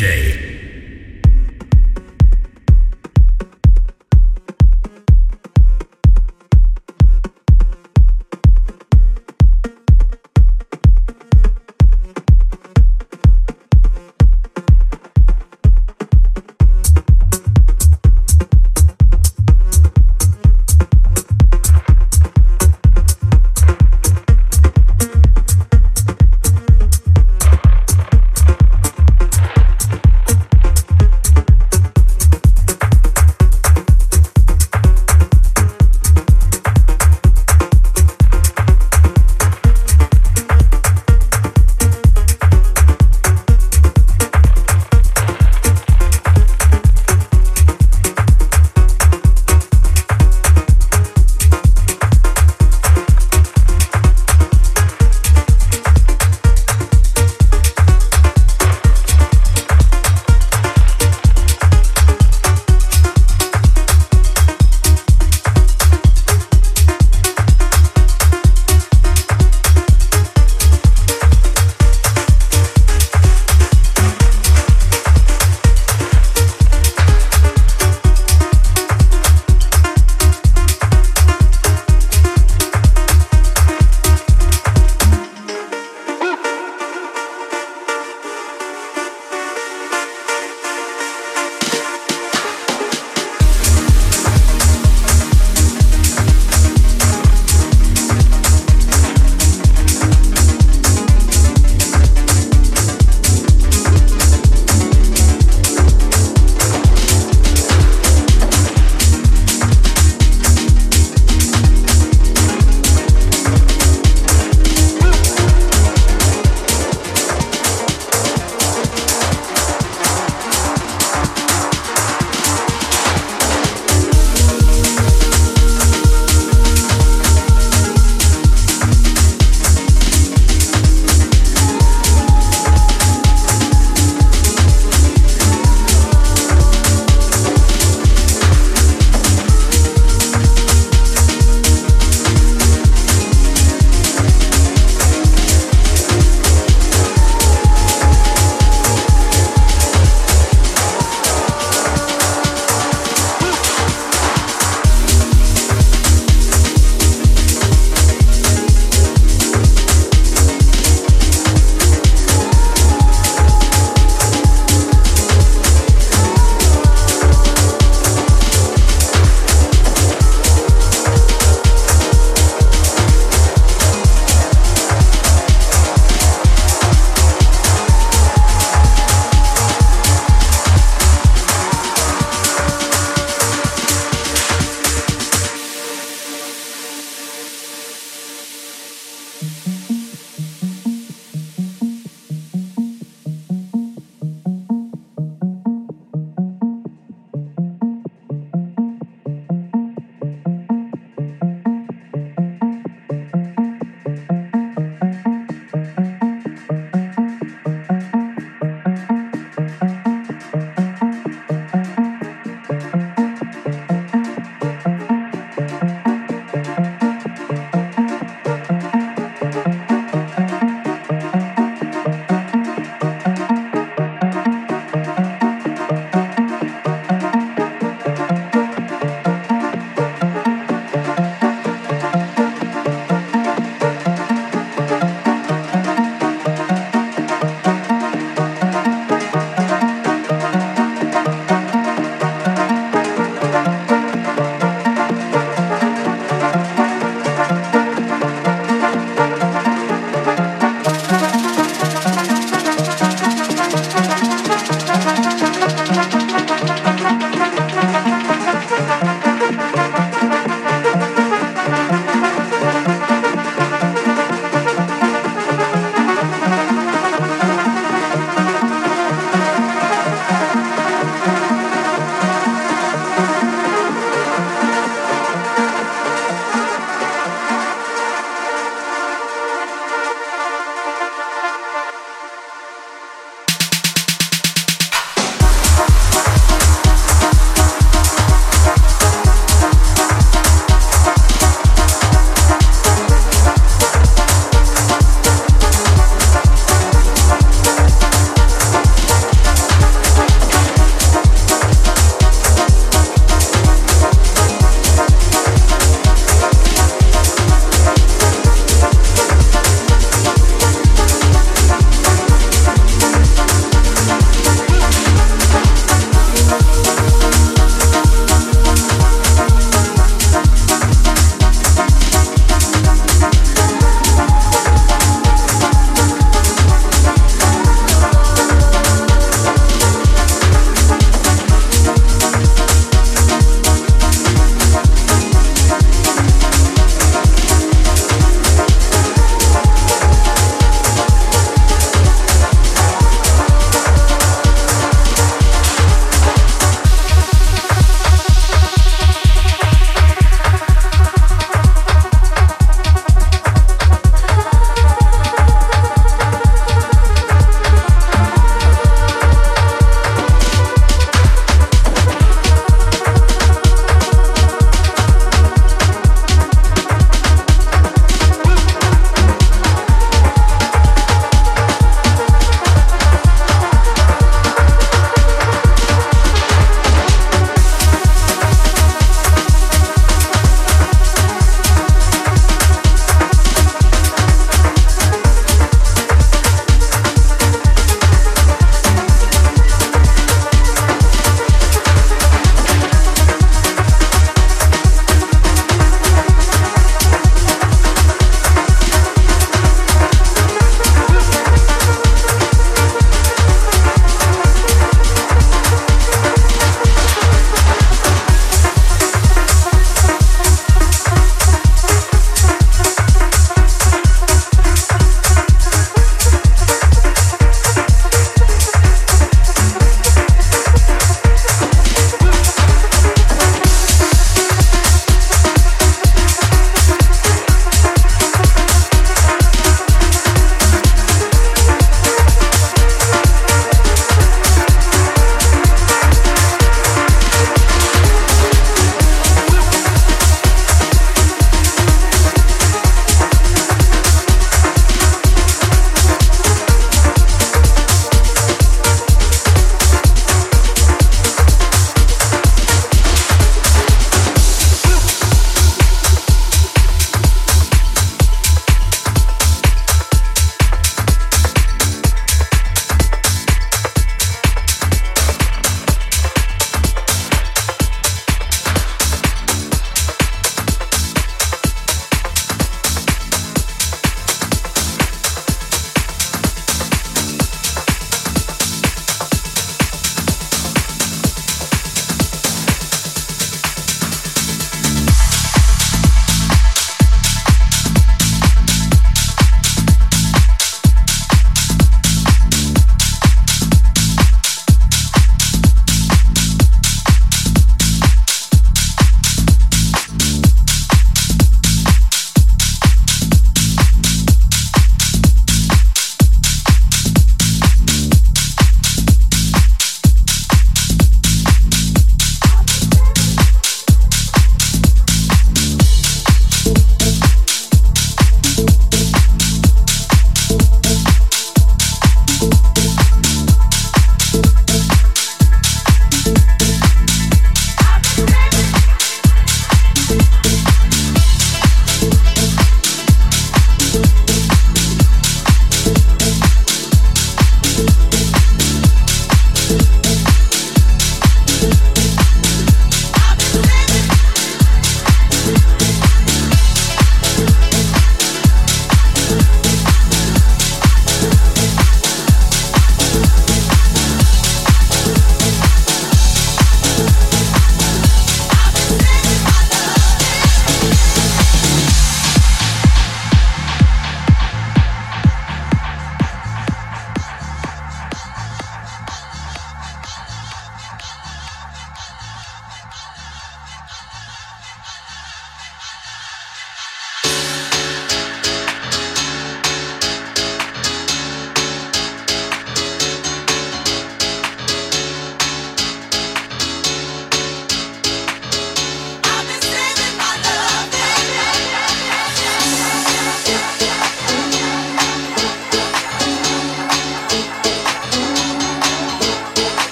DJ.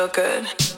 feel good.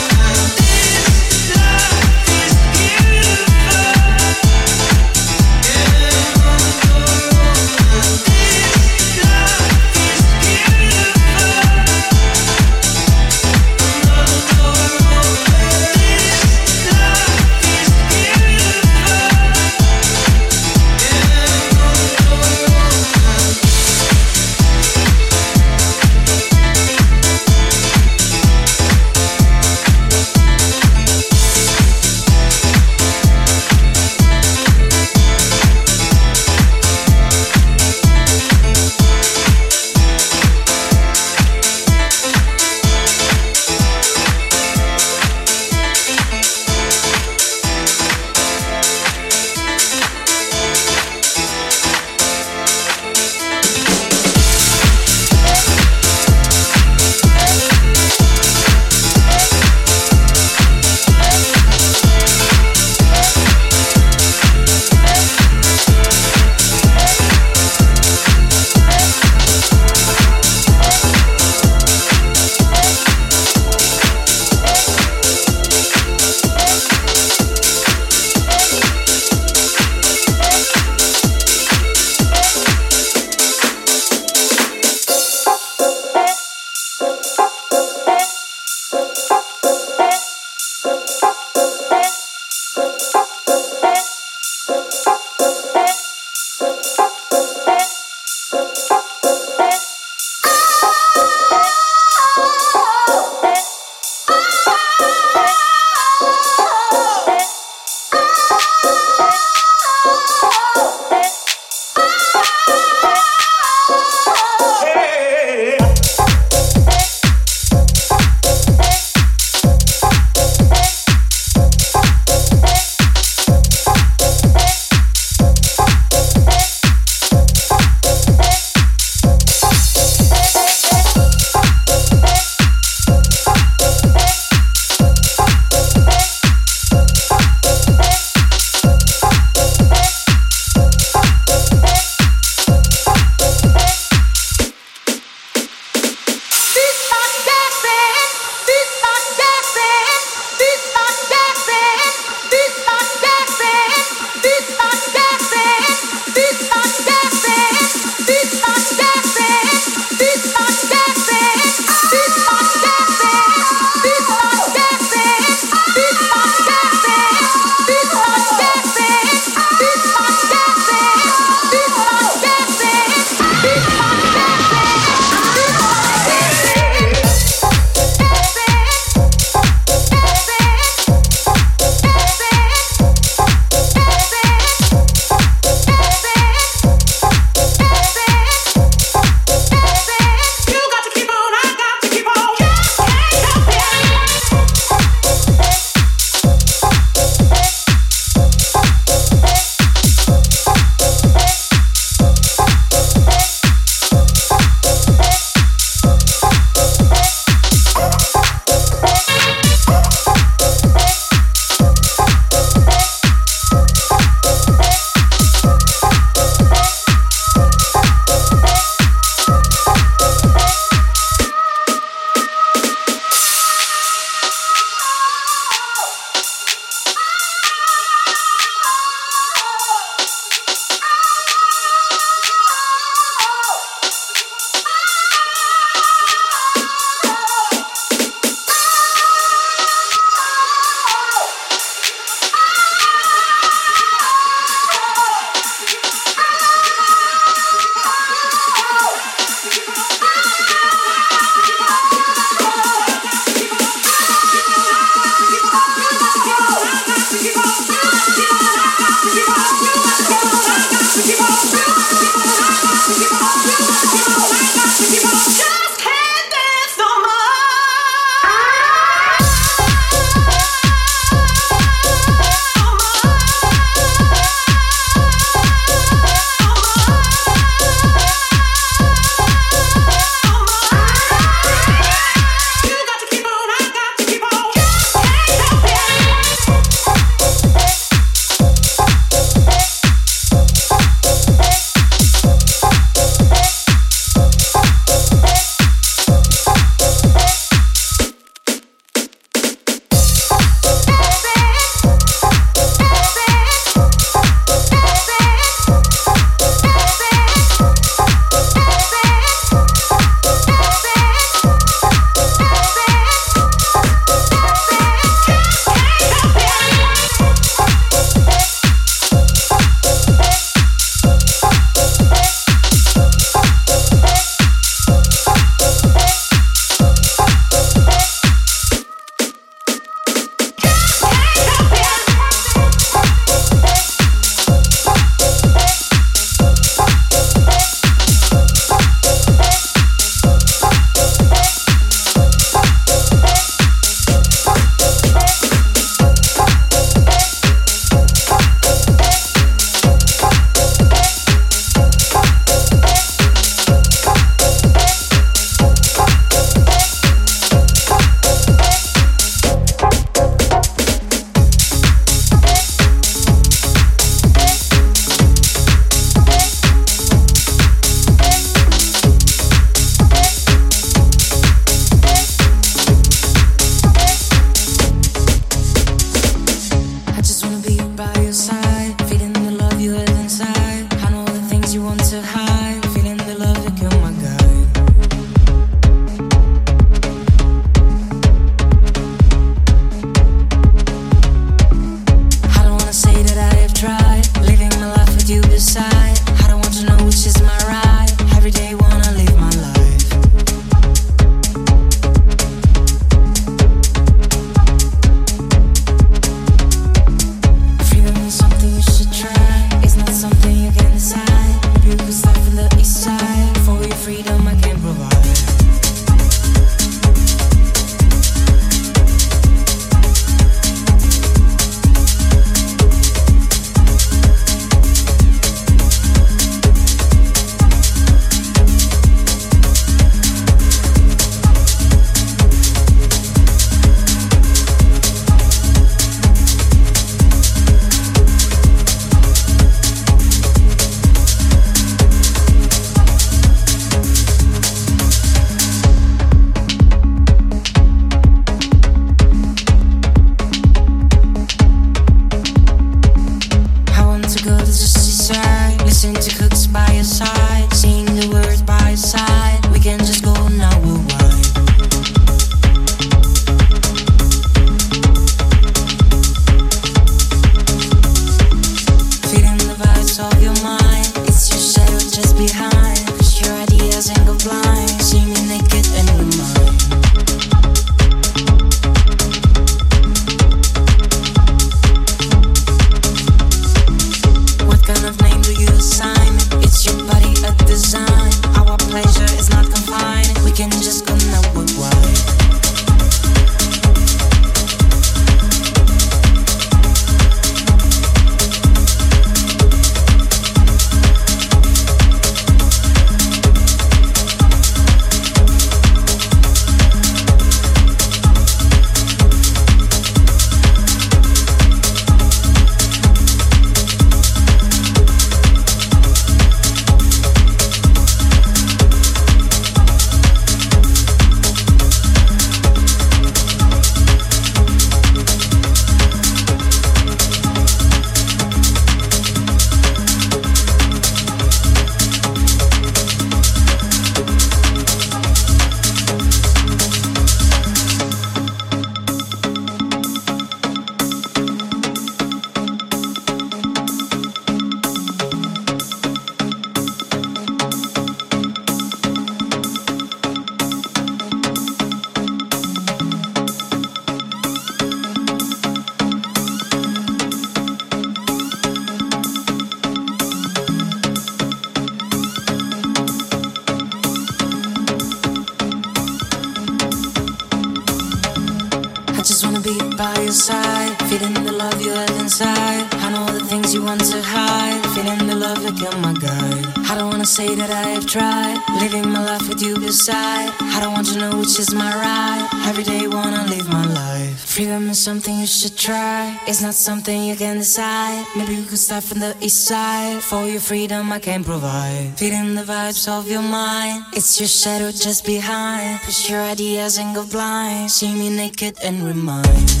Something you should try. It's not something you can decide. Maybe we could start from the east side. For your freedom, I can provide. Feeling the vibes of your mind. It's your shadow just behind. Push your ideas and go blind. See me naked and remind.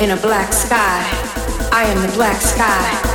In a black sky. I am the black sky.